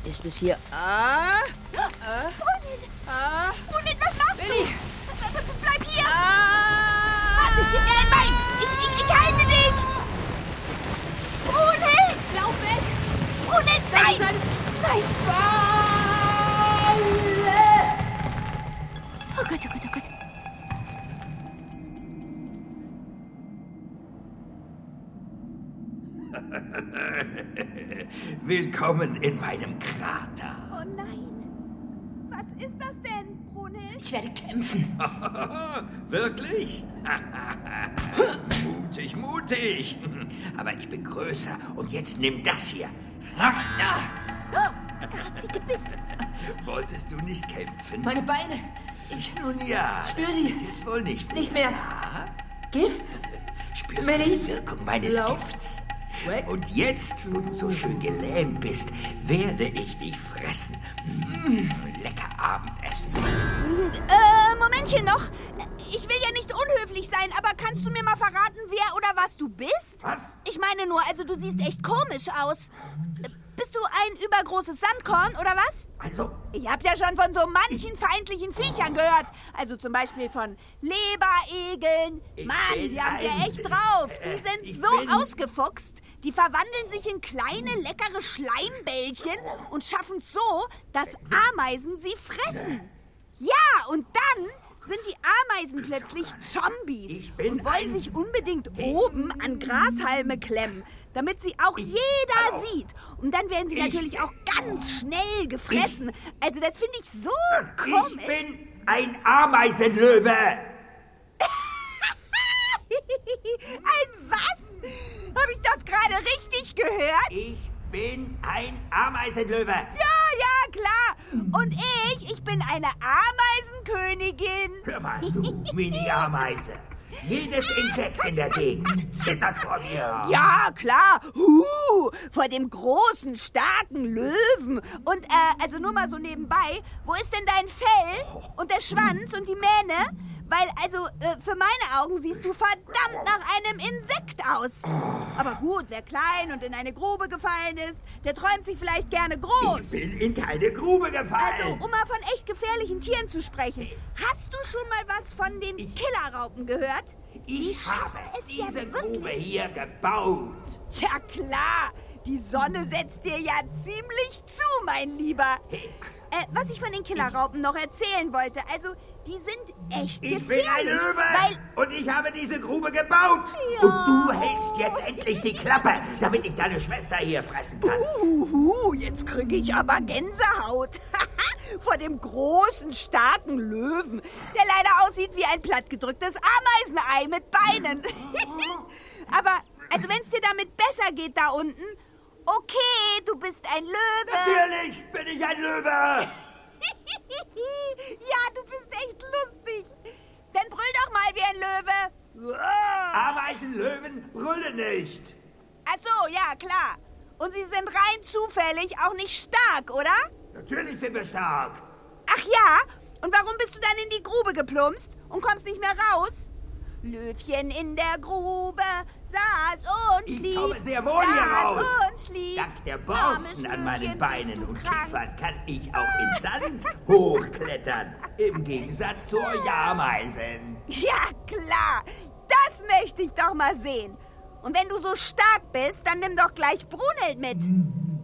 ist es hier. Ah! Brunhild! Ah! Brunhild, was machst Willi! du? Bleib hier! Ah! Warte, gib mir ein Bein! Ich, ich, ich halte dich! Brunhild! Lauf weg! Brunhild, nein! sanft! Nein! Oh Gott, oh Gott, oh Gott. [LAUGHS] Willkommen in meinem Krater. Oh nein! Was ist das denn, Brunhild? Ich werde kämpfen. [LAUGHS] Wirklich? [LAUGHS] mutig, mutig. Aber ich bin größer und jetzt nimm das hier. Schnecke hat sie gebissen. Wolltest du nicht kämpfen? Meine Beine. Ich Nun ja. Spür sie. Jetzt wohl nicht mehr. Nicht mehr. Ja? Gift? Spürst Melly? du die Wirkung meines Lauf. Gifts? Und jetzt, wo du so schön gelähmt bist, werde ich dich fressen. Mm, lecker Abendessen. Äh, Momentchen noch. Ich will ja nicht unhöflich sein, aber kannst du mir mal verraten, wer oder was du bist? Was? Ich meine nur, also du siehst echt komisch aus. Bist du ein übergroßes Sandkorn oder was? Also, Ich habe ja schon von so manchen feindlichen Viechern gehört. Also zum Beispiel von Leberegeln. Mann, die haben's ja echt drauf. Die äh, sind so ausgefuchst. Die verwandeln sich in kleine, leckere Schleimbällchen und schaffen so, dass Ameisen sie fressen. Ja, und dann sind die Ameisen plötzlich Zombies und wollen sich unbedingt oben an Grashalme klemmen, damit sie auch jeder Hallo. sieht. Und dann werden sie Ich- natürlich auch ganz schnell gefressen. Also das finde ich so ich komisch. bin ein Ameisenlöwe. [LAUGHS] Ein was? Habe ich das gerade richtig gehört? Ich bin ein Ameisenlöwe. Ja, ja, klar. Und ich, ich bin eine Ameisenkönigin. Hör mal, du [LAUGHS] Mini-Ameise. Jedes Insekt in der Gegend zittert vor mir. Ja, klar. Huh, vor dem großen, starken Löwen. Und, äh, also nur mal so nebenbei, wo ist denn dein Fell und der Schwanz und die Mähne? Weil, also, äh, für meine Augen siehst du verdammt nach einem Insekt aus. Aber gut, wer klein und in eine Grube gefallen ist, der träumt sich vielleicht gerne groß. Ich bin in keine Grube gefallen. Also, um mal von echt gefährlichen Tieren zu sprechen, hast du schon mal was von den Killerraupen gehört? Die ich habe es ja diese wirklich. Grube hier gebaut. Ja klar, die Sonne setzt dir ja ziemlich zu, mein Lieber. Äh, was ich von den Killerraupen noch erzählen wollte, also die sind echt Ich bin gefährlich. ein Löwe und ich habe diese Grube gebaut. Ja. Und du hältst jetzt endlich die Klappe, damit ich deine Schwester hier fressen kann. uhu, jetzt kriege ich aber Gänsehaut. [LAUGHS] Vor dem großen, starken Löwen, der leider aussieht wie ein plattgedrücktes Ameisenei mit Beinen. [LAUGHS] aber, also wenn es dir damit besser geht da unten, okay, du bist ein Löwe. Natürlich bin ich ein Löwe. [LAUGHS] ja, du bist echt lustig. Dann brüll doch mal wie ein Löwe. Ameisenlöwen brüllen nicht. Ach so, ja, klar. Und sie sind rein zufällig auch nicht stark, oder? Natürlich sind wir stark. Ach ja? Und warum bist du dann in die Grube geplumpst und kommst nicht mehr raus? Löwchen in der Grube saß und Ich schlief. komme sehr wohl hier raus. und schlief. Dank der Borsten an meinen Beinen und? Kiefern kann ich auch im Sand hochklettern. Im Gegensatz zu euch Ameisen. Ja, klar. Das möchte ich doch mal sehen. Und wenn du so stark bist, dann nimm doch gleich Brunhild mit.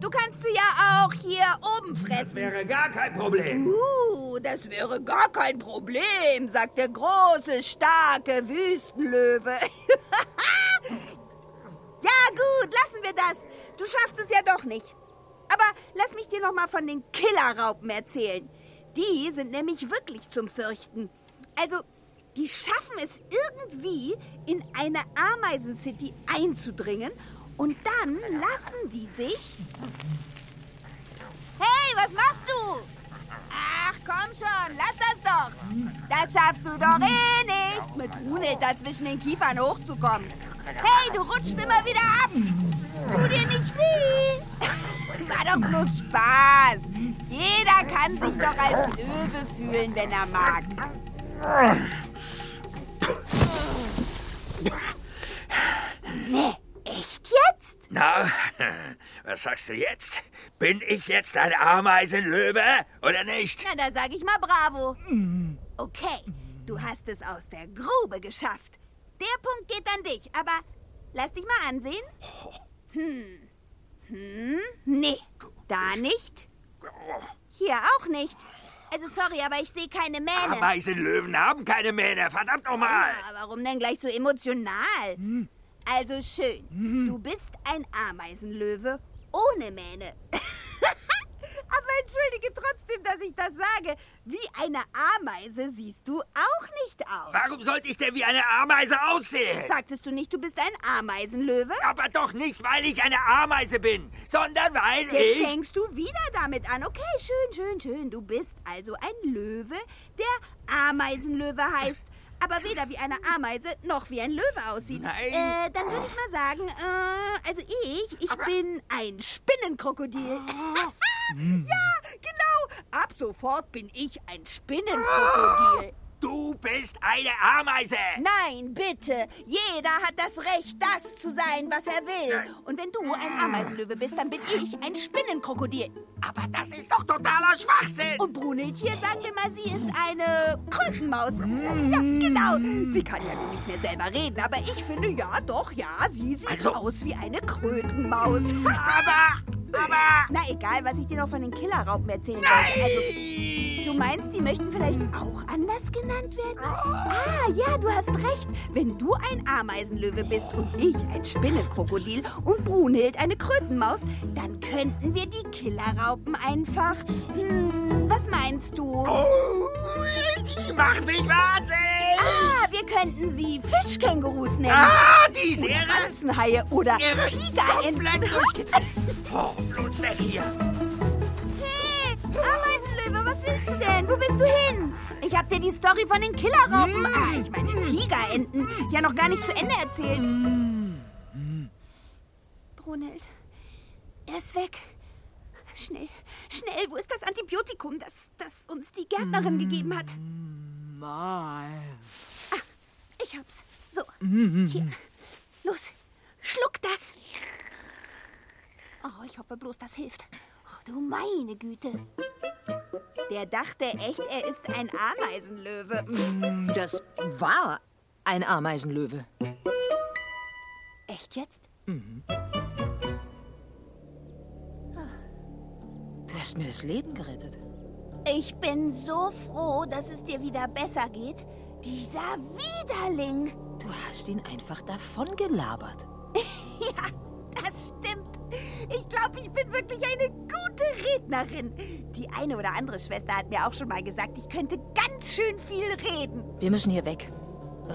Du kannst sie ja auch hier oben Das fressen. wäre gar kein Problem. Uh, das wäre gar kein Problem, sagt der große, starke Wüstenlöwe. [LAUGHS] gut, lassen wir das. Du schaffst es ja doch nicht. Aber lass mich dir noch mal von den Killerraupen erzählen. Die sind nämlich wirklich zum Fürchten. Also, die schaffen es irgendwie, in eine Ameisen-City einzudringen und dann lassen die sich... Hey, was machst du? Ach, komm schon, lass das doch. Das schaffst du doch eh nicht, mit Brunhild da zwischen den Kiefern hochzukommen. Hey, du rutschst immer wieder ab. Tu dir nicht weh. [LAUGHS] War doch bloß Spaß. Jeder kann sich doch als Löwe fühlen, wenn er mag. Nee, echt jetzt? Na, [LAUGHS] was sagst du jetzt? Bin ich jetzt ein Ameisenlöwe oder nicht? Na, da sag ich mal bravo. Okay, du hast es aus der Grube geschafft. Der Punkt geht an dich, aber lass dich mal ansehen. [LAUGHS] Hm. Hm, nee, da nicht. Hier auch nicht. Also sorry, aber ich sehe keine Mähne. Ameisenlöwen haben keine Mähne, verdammt nochmal. Ja, warum denn gleich so emotional? Also schön, du bist ein Ameisenlöwe ohne Mähne. [LAUGHS] Aber entschuldige trotzdem, dass ich das sage. Wie eine Ameise siehst du auch nicht aus. Warum sollte ich denn wie eine Ameise aussehen? Sagtest du nicht, du bist ein Ameisenlöwe? Aber doch nicht, weil ich eine Ameise bin, sondern weil Jetzt ich... fängst du wieder damit an. Okay, schön, schön, schön. Du bist also ein Löwe, der Ameisenlöwe heißt. Aber weder wie eine Ameise noch wie ein Löwe aussieht. Nein. Äh, dann würde ich mal sagen, äh, also ich, ich bin ein Spinnenkrokodil. [LAUGHS] ja, genau. Ab sofort bin ich ein Spinnenkrokodil. Du bist eine Ameise. Nein, bitte. Jeder hat das Recht, das zu sein, was er will. Und wenn du ein Ameisenlöwe bist, dann bin ich ein Spinnenkrokodil. Aber das ist doch totaler Schwachsinn. Und Brunhild hier, sagen wir mal, sie ist eine Krötenmaus. Ja, genau. Sie kann ja nun nicht mehr selber reden, aber ich finde, ja, doch, ja, sie sieht Also- aus wie eine Krötenmaus. [LAUGHS] Aber, aber... Na, egal, was ich dir noch von den Killerraupen erzählen wollte. Also, du meinst, die möchten vielleicht auch anders genannt werden? Ah, ja, du hast recht. Wenn du ein Ameisenlöwe bist und ich ein Spinnenkrokodil und Brunhild eine Krötenmaus, dann könnten wir die Killerraupen einfach... Hm, was meinst du? Oh, die macht mich wahnsinnig. Ah, wir könnten sie Fischkängurus nennen. Ah, die irre. Ranzenhaie oder. Tigerenten. Komplett [LAUGHS] durchge... Oh, bloß weg hier. Hey, Ameisenlöwe, was willst du denn? Wo willst du hin? Ich hab dir die Story von den Killerraupen, ah, ich meine Tigerenten, ja noch gar nicht zu Ende erzählt. Brunhild, er ist weg. Schnell, schnell, wo ist das Antibiotikum, das, das uns die Gärtnerin gegeben hat? Mal. Ah, ich hab's. So, hier. Los, schluck das. Oh, ich hoffe bloß, das hilft. Du meine Güte. Der dachte echt, er ist ein Ameisenlöwe. Das war ein Ameisenlöwe. Echt jetzt? Du hast mir das Leben gerettet. Ich bin so froh, dass es dir wieder besser geht. Dieser Widerling. Du hast ihn einfach davon gelabert. [LAUGHS] Ja. Ich glaube, ich bin wirklich eine gute Rednerin. Die eine oder andere Schwester hat mir auch schon mal gesagt, ich könnte ganz schön viel reden. Wir müssen hier weg.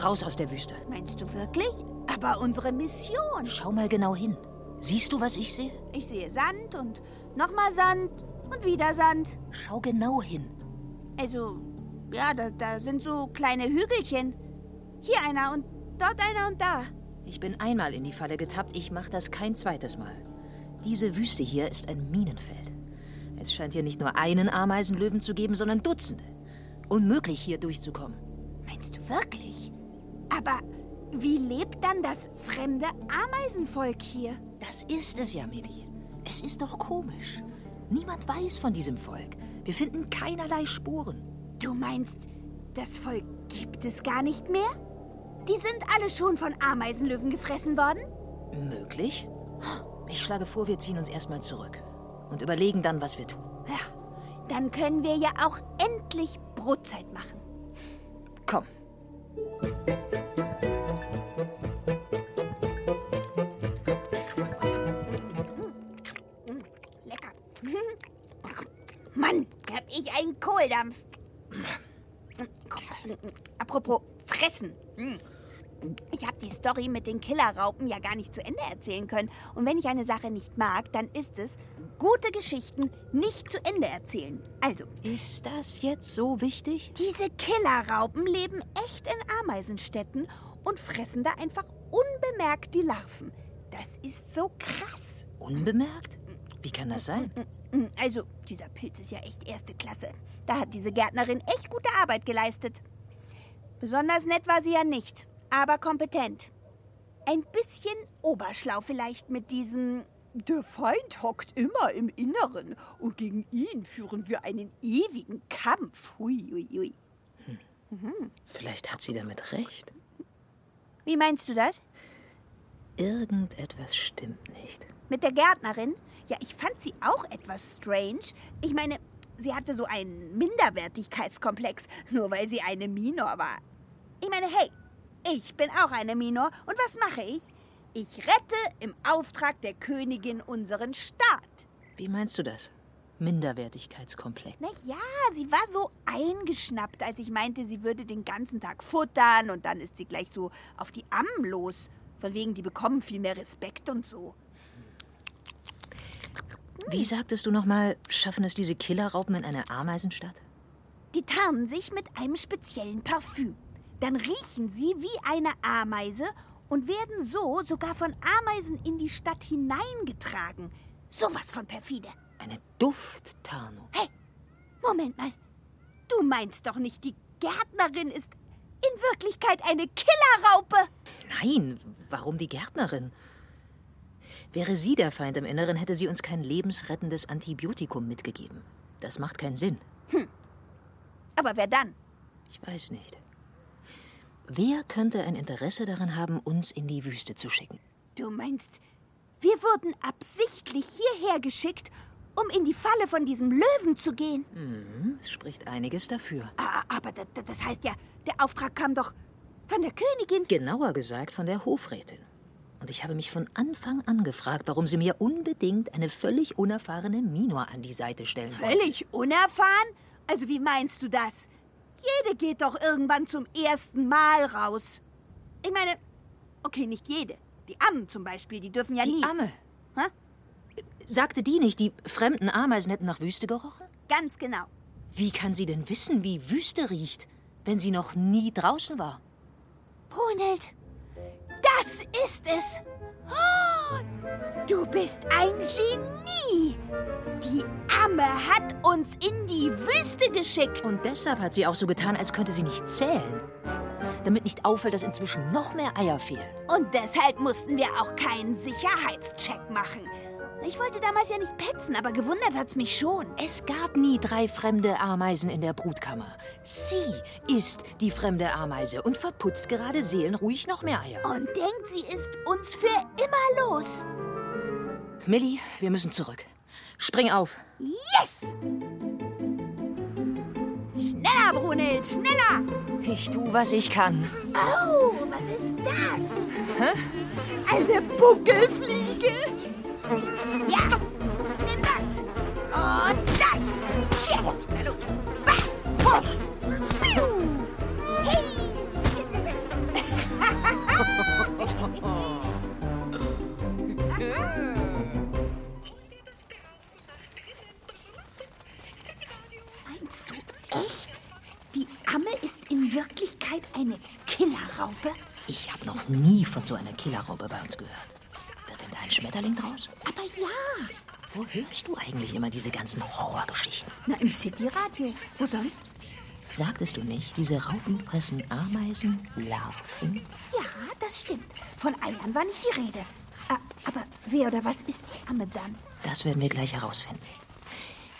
Raus aus der Wüste. Meinst du wirklich? Aber unsere Mission. Schau mal genau hin. Siehst du, was ich sehe? Ich sehe Sand und nochmal Sand und wieder Sand. Schau genau hin. Also, ja, da, da sind so kleine Hügelchen. Hier einer und dort einer und da. Ich bin einmal in die Falle getappt, ich mach das kein zweites Mal. Diese Wüste hier ist ein Minenfeld. Es scheint hier nicht nur einen Ameisenlöwen zu geben, sondern Dutzende. Unmöglich, hier durchzukommen. Meinst du wirklich? Aber wie lebt dann das fremde Ameisenvolk hier? Das ist es ja, Midi. Es ist doch komisch. Niemand weiß von diesem Volk. Wir finden keinerlei Spuren. Du meinst, das Volk gibt es gar nicht mehr? Die sind alle schon von Ameisenlöwen gefressen worden? Möglich? Ich schlage vor, wir ziehen uns erstmal zurück und überlegen dann, was wir tun. Ja, dann können wir ja auch endlich Brotzeit machen. Komm. Lecker. Mann, hab ich einen Kohldampf. Apropos fressen. Ich habe die Story mit den Killerraupen ja gar nicht zu Ende erzählen können. Und wenn ich eine Sache nicht mag, dann ist es, gute Geschichten nicht zu Ende erzählen. Also, Ist das jetzt so wichtig? diese Killerraupen leben echt in Ameisenstädten und fressen da einfach unbemerkt die Larven. Das ist so krass. Unbemerkt? Wie kann das sein? Also, dieser Pilz ist ja echt erste Klasse. Da hat diese Gärtnerin echt gute Arbeit geleistet. Besonders nett war sie ja nicht, aber kompetent. Ein bisschen oberschlau vielleicht mit diesem Der Feind hockt immer im Inneren und gegen ihn führen wir einen ewigen Kampf. Hui, hui, hui. Vielleicht hat sie damit recht. Wie meinst du das? Irgendetwas stimmt nicht. Mit der Gärtnerin? Ja, ich fand sie auch etwas strange. Ich meine, sie hatte so einen Minderwertigkeitskomplex, nur weil sie eine Minor war. Ich meine, hey, ich bin auch eine Minor und was mache ich? Ich rette im Auftrag der Königin unseren Staat. Wie meinst du das? Minderwertigkeitskomplex. Na ja, sie war so eingeschnappt, als ich meinte, sie würde den ganzen Tag futtern und dann ist sie gleich so auf die Ammen los. Von wegen, die bekommen viel mehr Respekt und so. Wie sagtest du nochmal, schaffen es diese Killerraupen in einer Ameisenstadt? Die tarnen sich mit einem speziellen Parfüm. Dann riechen sie wie eine Ameise und werden so sogar von Ameisen in die Stadt hineingetragen. Sowas von perfide. Eine Dufttarnung. Hey, Moment mal. Du meinst doch nicht, die Gärtnerin ist in Wirklichkeit eine Killerraupe? Nein, warum die Gärtnerin? Wäre sie der Feind im Inneren, hätte sie uns kein lebensrettendes Antibiotikum mitgegeben. Das macht keinen Sinn. Hm. Aber wer dann? Ich weiß nicht. Wer könnte ein Interesse daran haben, uns in die Wüste zu schicken? Du meinst, wir wurden absichtlich hierher geschickt, um in die Falle von diesem Löwen zu gehen? Mhm, es spricht einiges dafür. Aber das, das heißt ja, der Auftrag kam doch von der Königin. Genauer gesagt von der Hofrätin. Und ich habe mich von Anfang an gefragt, warum sie mir unbedingt eine völlig unerfahrene Minor an die Seite stellen Völlig wollte. unerfahren? Also wie meinst du das? Jede geht doch irgendwann zum ersten Mal raus. Ich meine, okay, nicht jede. Die Ammen zum Beispiel, die dürfen ja die nie. Die Amme? Hä? Sagte die nicht, die fremden Ameisen hätten nach Wüste gerochen? Ganz genau. Wie kann sie denn wissen, wie Wüste riecht, wenn sie noch nie draußen war? Brunhild, das ist es. Oh, du bist ein Genie. Die Amme hat uns in die Wüste geschickt. Und deshalb hat sie auch so getan, als könnte sie nicht zählen. Damit nicht auffällt, dass inzwischen noch mehr Eier fehlen. Und deshalb mussten wir auch keinen Sicherheitscheck machen. Ich wollte damals ja nicht petzen, aber gewundert hat's mich schon. Es gab nie drei fremde Ameisen in der Brutkammer. Sie ist die fremde Ameise und verputzt gerade seelenruhig noch mehr Eier. Und denkt, sie ist uns für immer los. Millie, wir müssen zurück. Spring auf. Yes! Schneller, Brunhild, schneller! Ich tu, was ich kann. Oh, was ist das? Hä? Eine Buckelfliege. Ja, nimm das. Und das. Na los. Meinst Wirklichkeit eine Killerraupe? Ich habe noch nie von so einer Killerraupe bei uns gehört. Wird denn da ein Schmetterling draus? Aber ja. Wo hörst du eigentlich immer diese ganzen Horrorgeschichten? Na, im City-Radio. Wo sonst? Sagtest du nicht, diese Raupen fressen Ameisen, Larven? Ja, das stimmt. Von Eiern war nicht die Rede. Aber wer oder was ist die Amme dann? Das werden wir gleich herausfinden.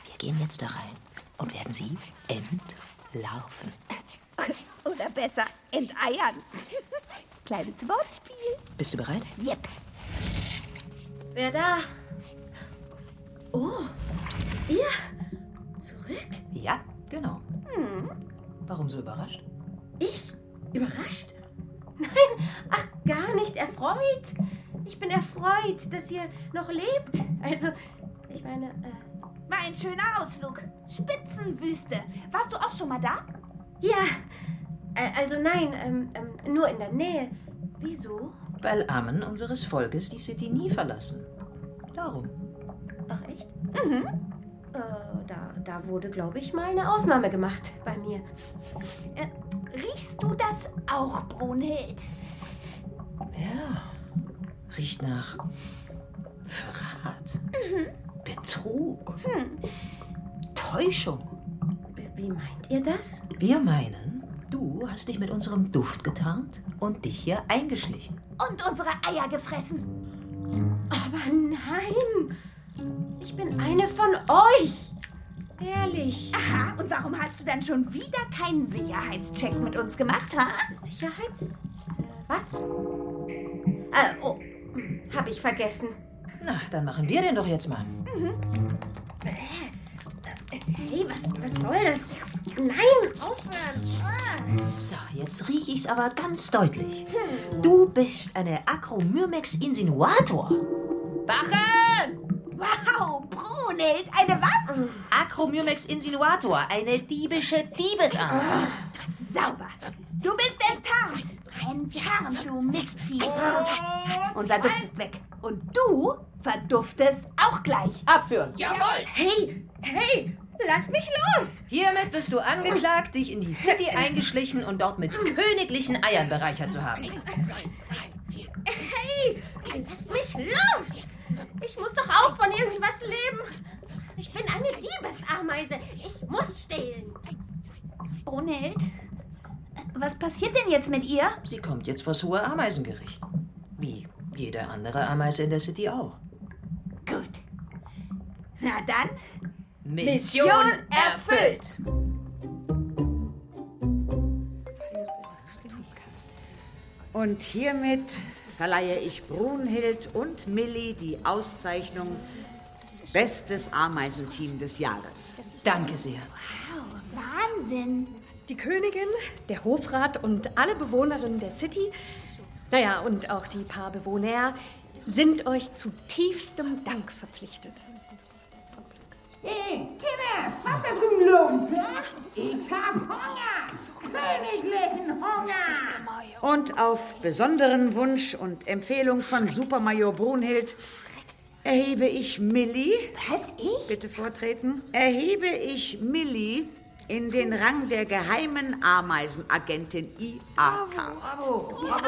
Wir gehen jetzt da rein und werden sie entlarven. Oder besser, enteiern. Kleines Wortspiel. Bist du bereit? Yep. Wer da? Oh, ihr? Zurück? Ja, genau. Hm. Warum so überrascht? Ich? Überrascht? Nein, ach, gar nicht erfreut. Ich bin erfreut, dass ihr noch lebt. Also, ich meine, äh. War ein schöner Ausflug. Spitzenwüste. Warst du auch schon mal da? Ja. Äh, also nein, ähm, ähm, nur in der Nähe. Wieso? Weil Ammen unseres Volkes die City nie verlassen. Darum. Ach echt? Mhm. Äh, da, da wurde, glaube ich, mal eine Ausnahme gemacht bei mir. Äh, riechst du das auch, Brunhild? Ja. Riecht nach Verrat. Mhm. Betrug. Hm. Täuschung. Wie meint ihr das? Wir meinen, du hast dich mit unserem Duft getarnt und dich hier eingeschlichen. Und unsere Eier gefressen. Aber nein! Ich bin eine von euch! Ehrlich. Aha, und warum hast du dann schon wieder keinen Sicherheitscheck mit uns gemacht, ha? Sicherheits... was? Äh, oh, hab ich vergessen. Na, dann machen wir den doch jetzt mal. Mhm. Hey, was, was soll das? Nein, aufhören! So, jetzt rieche ich's aber ganz deutlich. Du bist eine Acromyrmex Insinuator. Wachen! Wow, Brun! Brunhild, eine was? Acromyrmex insinuator, eine diebische Diebesameise. Sauber. Du bist enttarnt. Enttarnt, du Mistvieh. Unser Duft ist weg. Und du verduftest auch gleich. Abführen. Jawohl! Hey, hey, lass mich los! Hiermit bist du angeklagt, dich in die City eingeschlichen und dort mit königlichen Eiern bereichert zu haben. Hey, lass mich los! Ich muss doch auch von irgendwas leben. Ich bin eine Diebesameise. Ich muss stehlen. Brunhild, was passiert denn jetzt mit ihr? Sie kommt jetzt vors hohe Ameisengericht. Wie jede andere Ameise in der City auch. Gut. Na dann, Mission erfüllt! Und hiermit verleihe ich Brunhild und Millie die Auszeichnung Bestes Ameisenteam des Jahres. Danke sehr. Wahnsinn. Die Königin, der Hofrat und alle Bewohnerinnen der City, naja, und auch die paar Bewohner, sind euch zu tiefstem Dank verpflichtet. Hey, Kinder, was da drüben los? Ich hab Hunger! Königlichen Hunger! Und auf besonderen Wunsch und Empfehlung von Supermajor Brunhild erhebe ich Millie. Was, ich? Bitte vortreten. Erhebe ich Millie in den Rang der geheimen Ameisenagentin IAK. Was?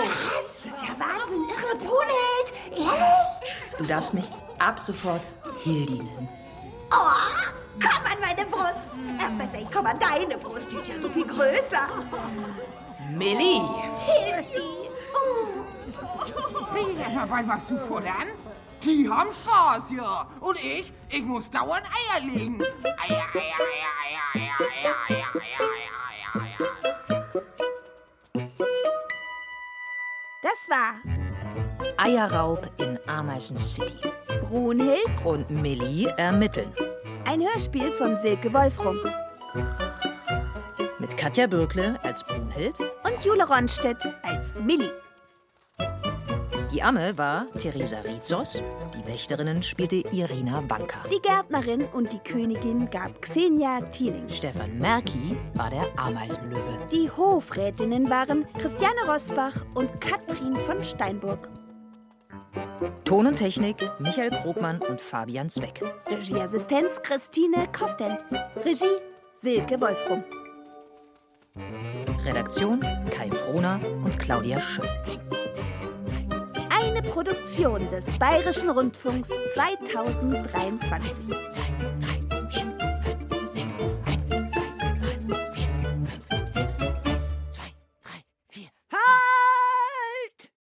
Das ist ja Wahnsinn. Irre Brunhild. Ehrlich? Du darfst mich ab sofort Hildi nennen. Oh, komm an meine Brust. Äh, besser, ich komm an deine Brust. Die ist ja so viel größer. Millie! Hildi. Hey, sag mal, was du fordern? Die haben Spaß hier. Und ich, ich muss dauernd Eier legen. Eier, Eier, Eier, Eier, Eier, Eier, Eier, Eier, Eier, Eier. Das war Eierraub in Ameisen City. Brunhild, Und Millie ermitteln. ein Hörspiel von Silke Wolfrum Mit Katja Bürkle als Brunhild. und Jule Ronstedt als Millie. Die Amme war Theresa Rizos. Die Wächterinnen spielte Irina Banka. Die Gärtnerin und die Königin gab Xenia Thieling. Stefan Merki war der Ameisenlöwe. Die Hofrätinnen waren Christiane Rosbach und Katrin von Steinburg. Ton und Technik Michael Krogmann und Fabian Zweck. Regieassistenz Christine Kosten. Regie Silke Wolfrum. Redaktion Kai Frohner und Claudia Schön. Eine Produktion des Bayerischen Rundfunks 2023.